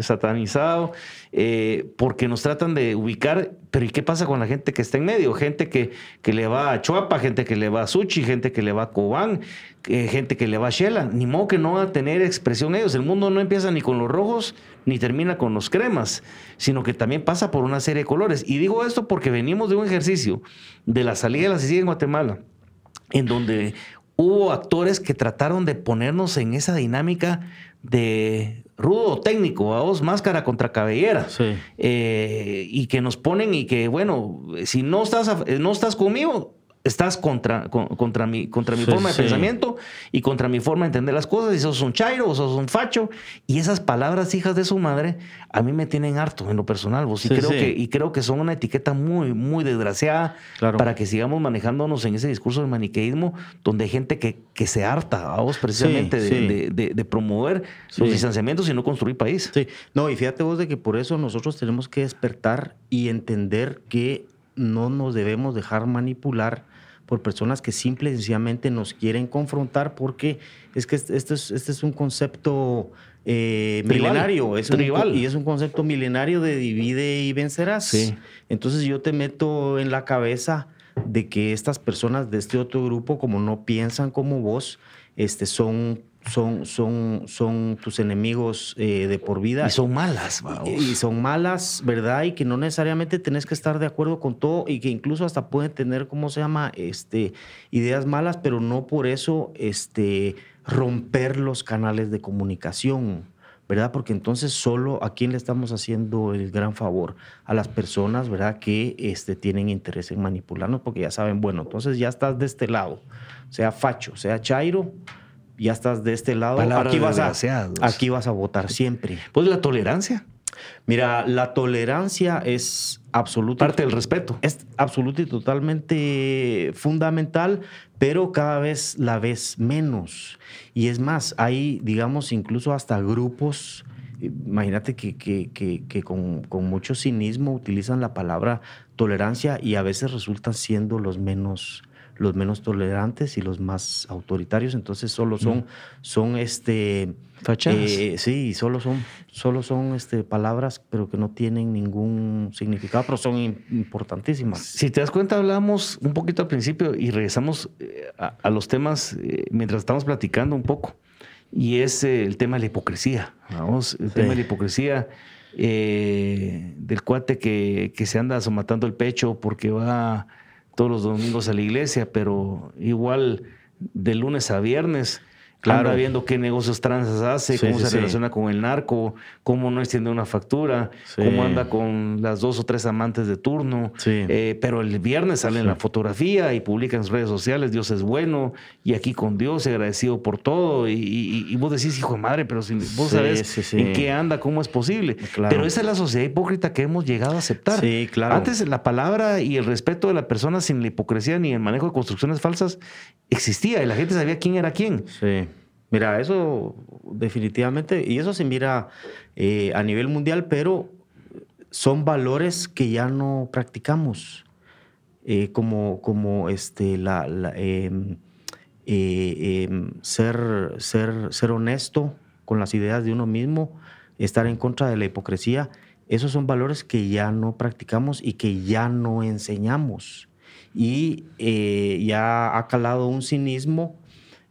satanizado, eh, porque nos tratan de ubicar, pero ¿y qué pasa con la gente que está en medio? Gente que, que le va a Chuapa, gente que le va a Suchi, gente que le va a Cobán, eh, gente que le va a Shela, ni modo que no va a tener expresión ellos. El mundo no empieza ni con los rojos ni termina con los cremas, sino que también pasa por una serie de colores. Y digo esto porque venimos de un ejercicio de la salida de la CICIG en Guatemala, en donde hubo actores que trataron de ponernos en esa dinámica de rudo técnico, a vos máscara contra cabellera. Eh, y que nos ponen y que, bueno, si no estás, no estás conmigo, estás contra, contra mi, contra mi forma de pensamiento y contra mi forma de entender las cosas. Y sos un chairo o sos un facho. Y esas palabras hijas de su madre a mí me tienen harto en lo personal. Vos. Y, creo Que, y creo que son una etiqueta muy, muy desgraciada para que sigamos manejándonos en ese discurso del maniqueísmo donde hay gente que, que se harta a vos precisamente de, de, promover los distanciamientos y no construir país. Sí, no, y fíjate vos de que por eso nosotros tenemos que despertar y entender que no nos debemos dejar manipular por personas que simple y sencillamente nos quieren confrontar porque es que este, este es, este es un concepto eh, milenario es y es un concepto milenario de divide y vencerás. Entonces yo te meto en la cabeza de que estas personas de este otro grupo, como no piensan como vos, este, son son, son, son tus enemigos eh, de por vida. Y son malas, Y, son malas, ¿verdad? Y que no necesariamente tenés que estar de acuerdo con todo y que incluso hasta pueden tener, ¿cómo se llama? Este, ideas malas, pero no por eso este, romper los canales de comunicación. ¿verdad? Porque entonces solo a quién le estamos haciendo el gran favor a las personas, ¿verdad? Que este, tienen interés en manipularnos, porque ya saben, bueno, entonces ya estás de este lado, sea facho, sea chairo, ya estás de este lado, aquí vas, a, aquí vas a votar siempre. Pues la tolerancia. Mira, la tolerancia es absoluta. Parte del respeto. Es absoluta y totalmente fundamental, pero cada vez la ves menos. Y es más, hay, digamos, incluso hasta grupos. Imagínate que, que, que, con, con, mucho cinismo utilizan la palabra tolerancia y a veces resultan siendo los menos los menos tolerantes y los más autoritarios, entonces solo son, son este... Eh, sí, solo son, solo son este, palabras, pero que no tienen ningún significado, pero son importantísimas. Si te das cuenta, hablamos un poquito al principio y regresamos eh, a, los temas eh, mientras estamos platicando un poco. Y es el tema de la hipocresía. Vamos, el tema de la hipocresía del cuate que, que se anda asomatando el pecho porque va todos los domingos a la iglesia, pero igual de lunes a viernes Claro. Anda viendo qué negocios transas hace, cómo se relaciona con el narco, cómo no extiende una factura, cómo anda con las dos o tres amantes de turno. Eh, pero el viernes sale en la fotografía y publica en sus redes sociales, Dios es bueno, y aquí con Dios, agradecido por todo. Y, vos decís, hijo de madre, pero si vos sabés en qué anda, cómo es posible. Pero esa es la sociedad hipócrita que hemos llegado a aceptar. claro. Antes la palabra y el respeto de la persona sin la hipocresía ni el manejo de construcciones falsas existía y la gente sabía quién era quién. Sí. Mira, eso definitivamente, y eso se mira eh, a nivel mundial, pero son valores que ya no practicamos, eh, como, como este, la, em, eh, em, ser, ser, ser honesto con las ideas de uno mismo, estar en contra de la hipocresía. Esos son valores que ya no practicamos y que ya no enseñamos. Y ya ha calado un cinismo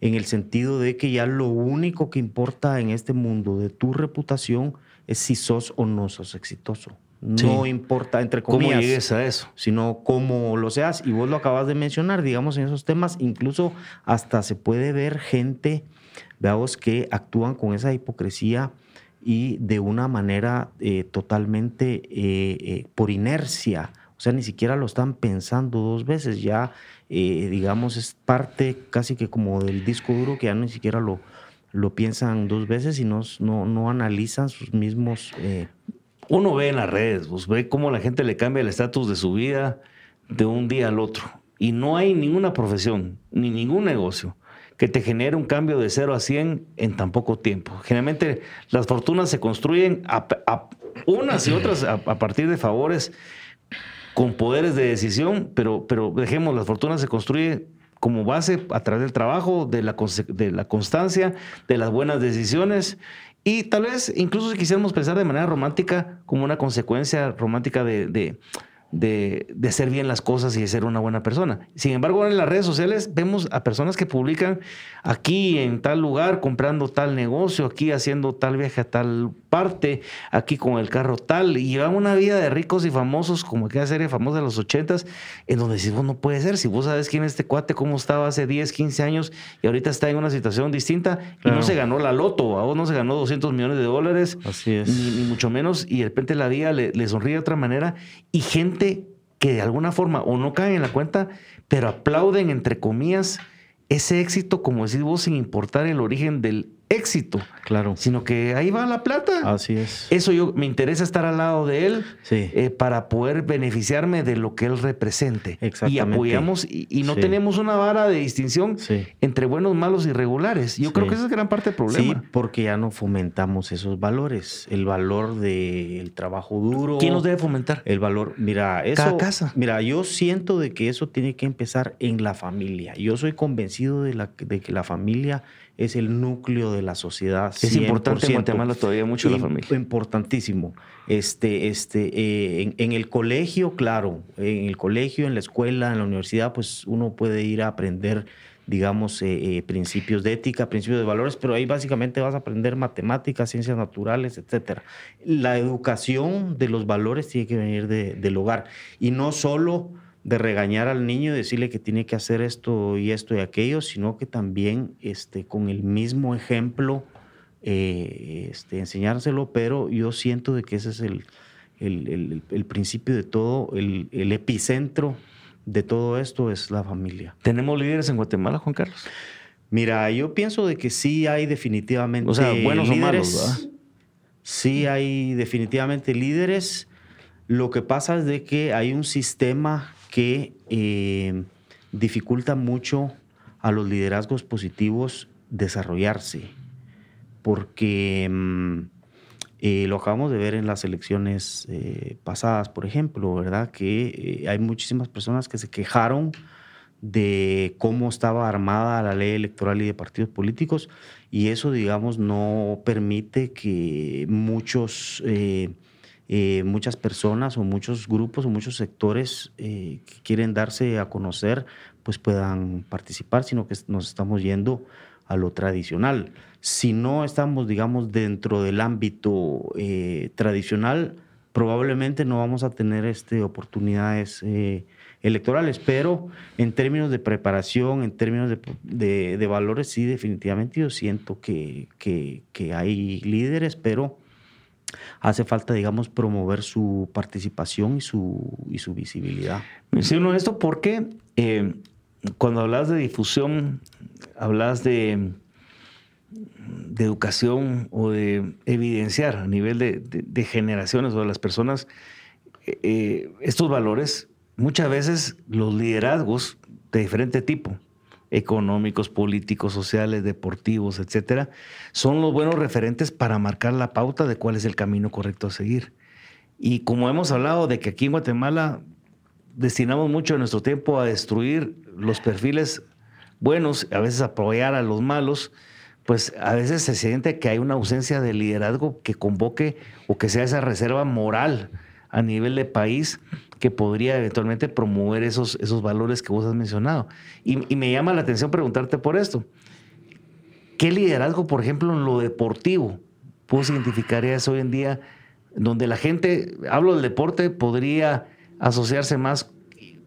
en el sentido de que ya lo único que importa en este mundo de tu reputación es si sos o no sos exitoso. No importa, entre comillas. ¿Cómo llegues a eso? Sino cómo lo seas. Y vos lo acabas de mencionar, digamos, en esos temas, incluso hasta se puede ver gente, veamos, que actúan con esa hipocresía y de una manera eh, totalmente eh, eh, por inercia. O sea, ni siquiera lo están pensando dos veces. Ya, digamos, es parte casi que como del disco duro que ya ni siquiera lo, lo piensan dos veces y no, no, no analizan sus mismos... Uno ve en las redes, pues, ve cómo la gente le cambia el estatus de su vida de un día al otro. Y no hay ninguna profesión, ni ningún negocio que te genere un cambio de 0 a 100 en tan poco tiempo. Generalmente las fortunas se construyen a, unas y otras a, partir de favores con poderes de decisión, pero, pero dejemos, las fortunas se construyen como base a través del trabajo, de la, de la constancia, de las buenas decisiones. Y tal vez incluso si quisiéramos pensar de manera romántica como una consecuencia romántica de, de, hacer bien las cosas y de ser una buena persona. Sin embargo, en las redes sociales vemos a personas que publican aquí en tal lugar comprando tal negocio, aquí haciendo tal viaje a tal parte, aquí con el carro tal, y llevan una vida de ricos y famosos, como aquella serie famosa de los ochentas, en donde decís, vos no puede ser, si vos sabes quién es este cuate, cómo estaba hace 10, 15 años y ahorita está en una situación distinta y no se ganó la loto, a vos no se ganó 200 millones de dólares, Así es. Ni, mucho menos, y de repente la vida le, le sonríe de otra manera, y gente que de alguna forma o no caen en la cuenta, pero aplauden, entre comillas, ese éxito, como decís vos, sin importar el origen del éxito. Claro. Sino que ahí va la plata. Así es. Eso yo me interesa estar al lado de él eh, para poder beneficiarme de lo que él represente. Exactamente. Y apoyamos y, no tenemos una vara de distinción entre buenos, malos y regulares. Yo creo que esa es gran parte del problema. Sí, porque ya no fomentamos esos valores. El valor del trabajo duro. ¿Quién los debe fomentar? El valor, mira, eso. Cada casa. Mira, yo siento de que eso tiene que empezar en la familia. Yo soy convencido de, la, de que la familia es el núcleo de la sociedad. Es importante en Guatemala todavía mucho la familia. Importantísimo. Este, este, eh, en, el colegio, claro, en el colegio, en la escuela, en la universidad, pues uno puede ir a aprender, digamos, eh, eh, principios de ética, principios de valores, pero ahí básicamente vas a aprender matemáticas, ciencias naturales, etcétera. La educación de los valores tiene que venir del hogar y no solo de regañar al niño y decirle que tiene que hacer esto y esto y aquello, sino que también este, con el mismo ejemplo eh, este, enseñárselo, pero yo siento de que ese es el, el, principio de todo, el, epicentro de todo esto es la familia. ¿Tenemos líderes en Guatemala, Juan Carlos? Mira, yo pienso de que sí hay definitivamente o sea, buenos o malos, Sí hay definitivamente líderes. Lo que pasa es de que hay un sistema que eh, dificulta mucho a los liderazgos positivos desarrollarse, porque mm, eh, lo acabamos de ver en las elecciones eh, pasadas, por ejemplo, ¿verdad? Que hay muchísimas personas que se quejaron de cómo estaba armada la ley electoral y de partidos políticos, y eso, digamos, no permite que muchos muchas personas o muchos grupos o muchos sectores eh, que quieren darse a conocer, pues puedan participar, sino que nos estamos yendo a lo tradicional. Si no estamos, digamos, dentro del ámbito eh, tradicional, probablemente no vamos a tener este, oportunidades electorales, pero en términos de preparación, en términos de, valores, sí, definitivamente yo siento que, que hay líderes, pero hace falta, digamos, promover su participación y su, y su visibilidad. Menciono esto porque eh, cuando hablas de difusión, hablas de, educación o de evidenciar a nivel de, generaciones o de las personas eh, eh, estos valores, muchas veces los liderazgos de diferente tipo, económicos, políticos, sociales, deportivos, etcétera, son los buenos referentes para marcar la pauta de cuál es el camino correcto a seguir. Y como hemos hablado de que aquí en Guatemala destinamos mucho de nuestro tiempo a destruir los perfiles buenos, a veces apoyar a los malos, pues a veces se siente que hay una ausencia de liderazgo que convoque o que sea esa reserva moral a nivel de país que podría eventualmente promover esos, esos valores que vos has mencionado. Y, me llama la atención preguntarte por esto. ¿Qué liderazgo, por ejemplo, en lo deportivo, vos identificarías hoy en día donde la gente, hablo del deporte, podría asociarse más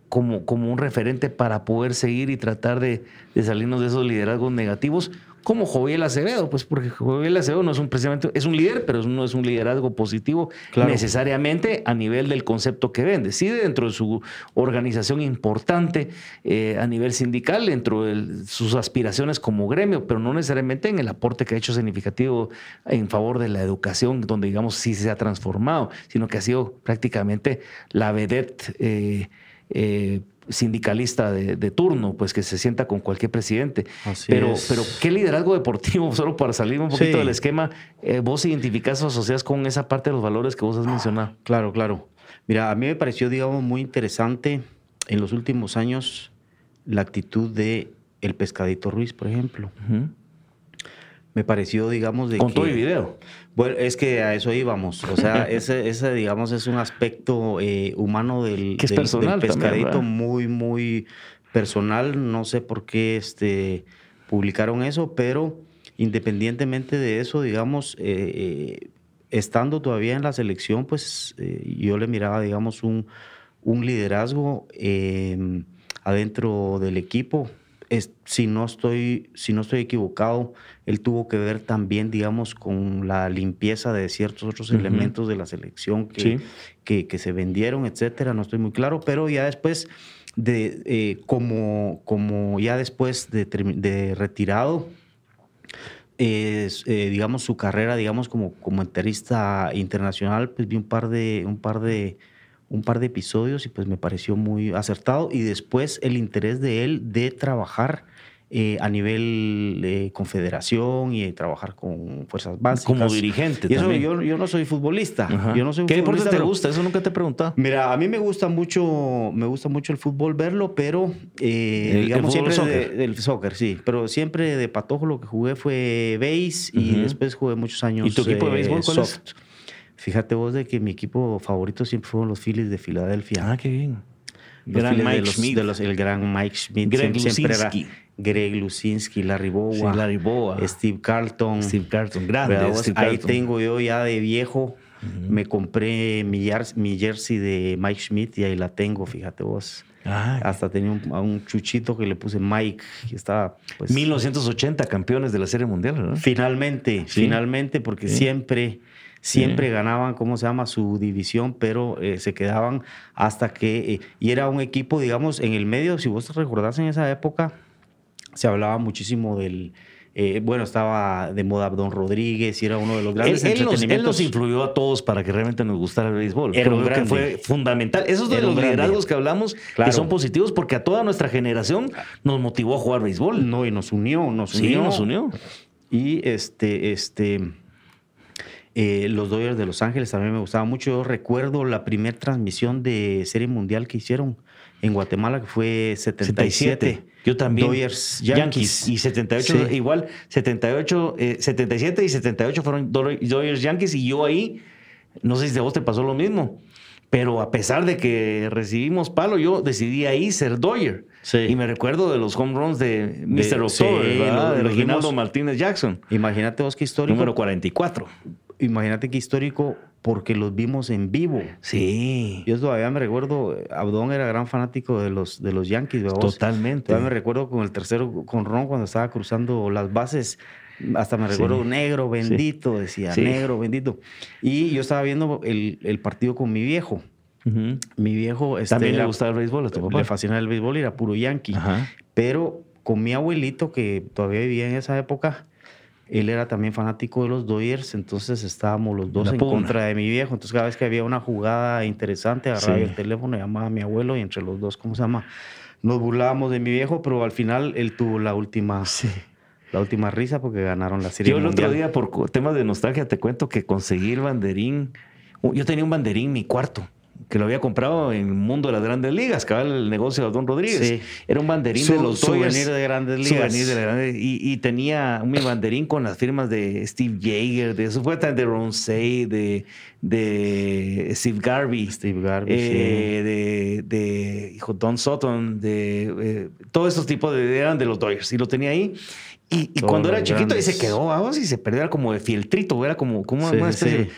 como, como un referente para poder seguir y tratar de, de salirnos de esos liderazgos negativos como Joviel Acevedo, pues porque Joviel Acevedo no es un precisamente, es un líder, pero no es un liderazgo positivo necesariamente a nivel del concepto que vende. Sí, dentro de su organización importante eh, a nivel sindical, dentro de sus aspiraciones como gremio, pero no necesariamente en el aporte que ha hecho significativo en favor de la educación, donde digamos sí se ha transformado, sino que ha sido prácticamente la vedette. Eh, eh, sindicalista de, turno, pues que se sienta con cualquier presidente. pero, pero qué liderazgo deportivo, solo para salir un poquito del esquema, eh, vos identificás o asocias con esa parte de los valores que vos has mencionado. Claro, claro. Mira, a mí me pareció, digamos, muy interesante en los últimos años la actitud de el pescadito Ruiz, por ejemplo me pareció, digamos, de Con todo el video. Bueno, es que a eso íbamos. O sea, ese, ese digamos, es un aspecto eh, humano del, que es personal pescadito muy, muy personal. No sé por qué este, publicaron eso, pero independientemente de eso, digamos, eh, eh, estando todavía en la selección, pues yo le miraba, digamos, un, un liderazgo adentro del equipo si, no estoy, si no estoy equivocado, él tuvo que ver también, digamos, con la limpieza de ciertos otros elementos de la selección que, que, se vendieron, etcétera. No estoy muy claro, pero ya después de, eh, como, como ya después de, de retirado, eh, digamos, su carrera, digamos, como comentarista internacional, pues vi un par de, un par de, un par de episodios y pues me pareció muy acertado. Y después el interés de él de trabajar eh, a nivel de confederación y de trabajar con fuerzas básicas. Como dirigente y eso, yo, yo, no soy futbolista. Yo no soy ¿Qué deporte te gusta? Eso nunca te he preguntado. Mira, a mí me gusta mucho, me gusta mucho el fútbol verlo, pero eh, digamos siempre soccer. del soccer, sí. Pero siempre de patojo lo que jugué fue base y después jugué muchos años. ¿Y tu equipo de béisbol cuál es? Fíjate vos de que mi equipo favorito siempre fueron los Phillies de Filadelfia. Ah, qué bien. gran Mike Schmidt. el gran Mike Schmidt. Greg siempre, era Greg Lusinski, Larry Boa. Larry Boa. Steve Carlton. Steve Carlton, grande. Ahí tengo yo ya de viejo. Me compré mi, mi, jersey de Mike Schmidt y ahí la tengo, fíjate vos. Ah, Hasta tenía un, chuchito que le puse Mike, y estaba... Pues, 1980 campeones de la Serie Mundial, ¿no? Finalmente, finalmente, porque siempre Siempre ganaban, ¿cómo se llama? Su división, pero eh, se quedaban hasta que... Eh, y era un equipo, digamos, en el medio, si vos te recordás en esa época, se hablaba muchísimo del... Eh, bueno, estaba de moda Don Rodríguez y era uno de los grandes él, él nos, influyó a todos para que realmente nos gustara el béisbol. Era Creo que fue fundamental. Esos de los liderazgos que hablamos que son positivos porque a toda nuestra generación nos motivó a jugar béisbol. No, y nos unió, nos sí, unió. nos unió. Y este, este, eh, los Dodgers de Los Ángeles también me gustaba mucho. Yo recuerdo la primera transmisión de Serie Mundial que hicieron en Guatemala, que fue 77. Yo también. Dodgers Yankees. Y 78, igual, 78, 77 eh, y 78 fueron Dodgers Yankees. Y yo ahí, no sé si a vos te pasó lo mismo, pero a pesar de que recibimos palo, yo decidí ahí ser Dodger. Y me recuerdo de los home runs de Mr. October, de Reginaldo Martínez Jackson. Imagínate vos qué histórico. Número 44 imagínate qué histórico porque los vimos en vivo. Sí. Yo todavía me recuerdo, Abdón era gran fanático de los, de los Yankees. Totalmente. Todavía me recuerdo con el tercero, con Ron, cuando estaba cruzando las bases. Hasta me recuerdo negro bendito, decía negro bendito. Y yo estaba viendo el, partido con mi viejo. Mi viejo. Este, También le gustaba el béisbol a tu papá. Le fascinaba el béisbol y era puro yankee. Pero con mi abuelito, que todavía vivía en esa época, él era también fanático de los Dodgers, entonces estábamos los dos en contra de mi viejo. Entonces, cada vez que había una jugada interesante, agarraba el teléfono, llamaba a mi abuelo y entre los dos, ¿cómo se llama? Nos burlábamos de mi viejo, pero al final él tuvo la última. La última risa porque ganaron la serie. Yo el otro día, por temas de nostalgia, te cuento que conseguí el banderín. Yo tenía un banderín en mi cuarto que lo había comprado en el mundo de las grandes ligas, que el negocio de Don Rodríguez. Era un banderín de los souvenir de grandes ligas. de y, tenía mi banderín con las firmas de Steve Jaeger, de fue de Ron Say, de, de Steve Garvey. Steve Garvey, eh, de, hijo, Don Sutton, de eh, todos estos tipos de eran de los Dodgers. Y lo tenía ahí. Y, cuando era chiquito ahí se quedó, vamos, y se perdió, era como de fieltrito, era como, como una especie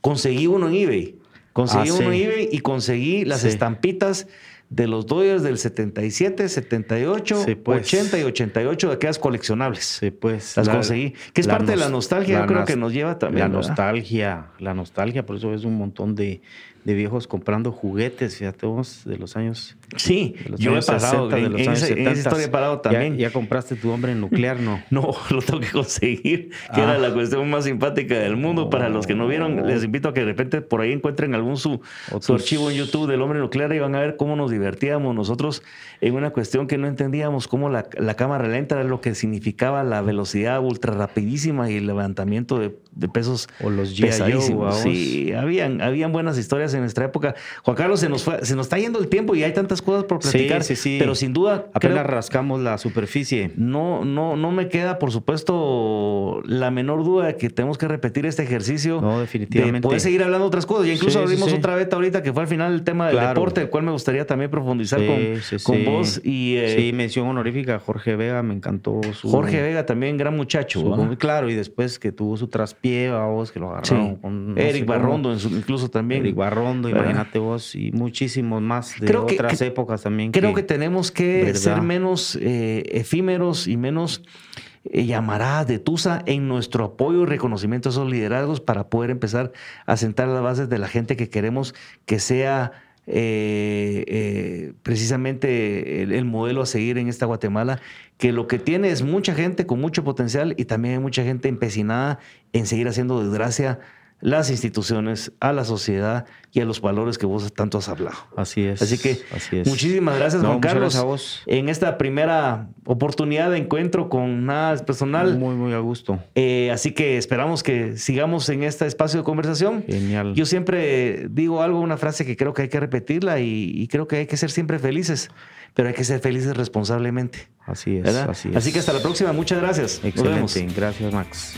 conseguí uno en eBay. Conseguí Ah, uno en sí. eBay y conseguí las Sí. estampitas de los Dodgers del 77, 78, Sí, pues. 80 y 88 de aquellas coleccionables. Sí, pues. Las la- conseguí. Que es parte de la nos- nostalgia, la yo creo que nos lleva también. La ¿verdad? nostalgia, la nostalgia, por eso ves un montón de, de viejos comprando juguetes, fíjate vos, de los años. Sí, de los yo he años parado 60, de en, los en años esa, en esa 70. historia he parado Ya- también. Ya, compraste tu hombre nuclear, ¿no? No, lo tengo que conseguir, que Ah. era la cuestión más simpática del mundo. Para los que no vieron, Oh. les invito a que de repente por ahí encuentren algún su, su archivo en YouTube del hombre nuclear y van a ver cómo nos divertíamos nosotros en una cuestión que no entendíamos, cómo la, la cámara lenta era lo que significaba la velocidad ultra rapidísima y el levantamiento de, de pesos O los pesadísimos. vamos. Sí, habían, habían buenas historias en nuestra época. Juan Carlos, se nos, fue, se nos está yendo el tiempo y hay tantas cosas por Sí, platicar, sí, sí. pero sin duda... Apenas creo- rascamos la superficie. no, no, no me queda, por supuesto, la menor duda de que tenemos que repetir este ejercicio. No, definitivamente. De poder seguir hablando de otras cosas. Ya incluso Sí, sí, abrimos sí. otra beta ahorita que fue al final el tema del Claro. deporte, el cual me gustaría también profundizar Sí, con, sí, con sí. vos. Y eh, sí, mención honorífica Jorge Vega, me encantó su. Jorge Vega también, gran muchacho. su- claro, y después que tuvo su traspié, a vos, que lo Sí. agarraron con. no Eric cómo. Barrondo incluso también. Eric Barrondo, ¿verdad? imagínate vos, y muchísimos más de Creo que- otras que- épocas también. Creo que tenemos que ¿Verdad? ser menos eh, efímeros y menos eh, llamaradas de Tusa en nuestro apoyo y reconocimiento a esos liderazgos para poder empezar a sentar las bases de la gente que queremos que sea eh, eh, precisamente el, el modelo a seguir en esta Guatemala, que lo que tiene es mucha gente con mucho potencial y también hay mucha gente empecinada en seguir haciendo desgracia las instituciones, a la sociedad y a los valores que vos tanto has hablado. Así es. Así que así es. muchísimas gracias, No, Juan Carlos, gracias a vos. en esta primera oportunidad de encuentro con nada personal. Muy, muy a gusto. Eh, así que esperamos que sigamos en este espacio de conversación. Genial. Yo siempre digo algo, una frase que creo que hay que repetirla y, y creo que hay que ser siempre felices, pero hay que ser felices responsablemente. Así es. ¿verdad? Así es. que hasta la próxima. Muchas gracias. Nos vemos. Excelente. Gracias, Max.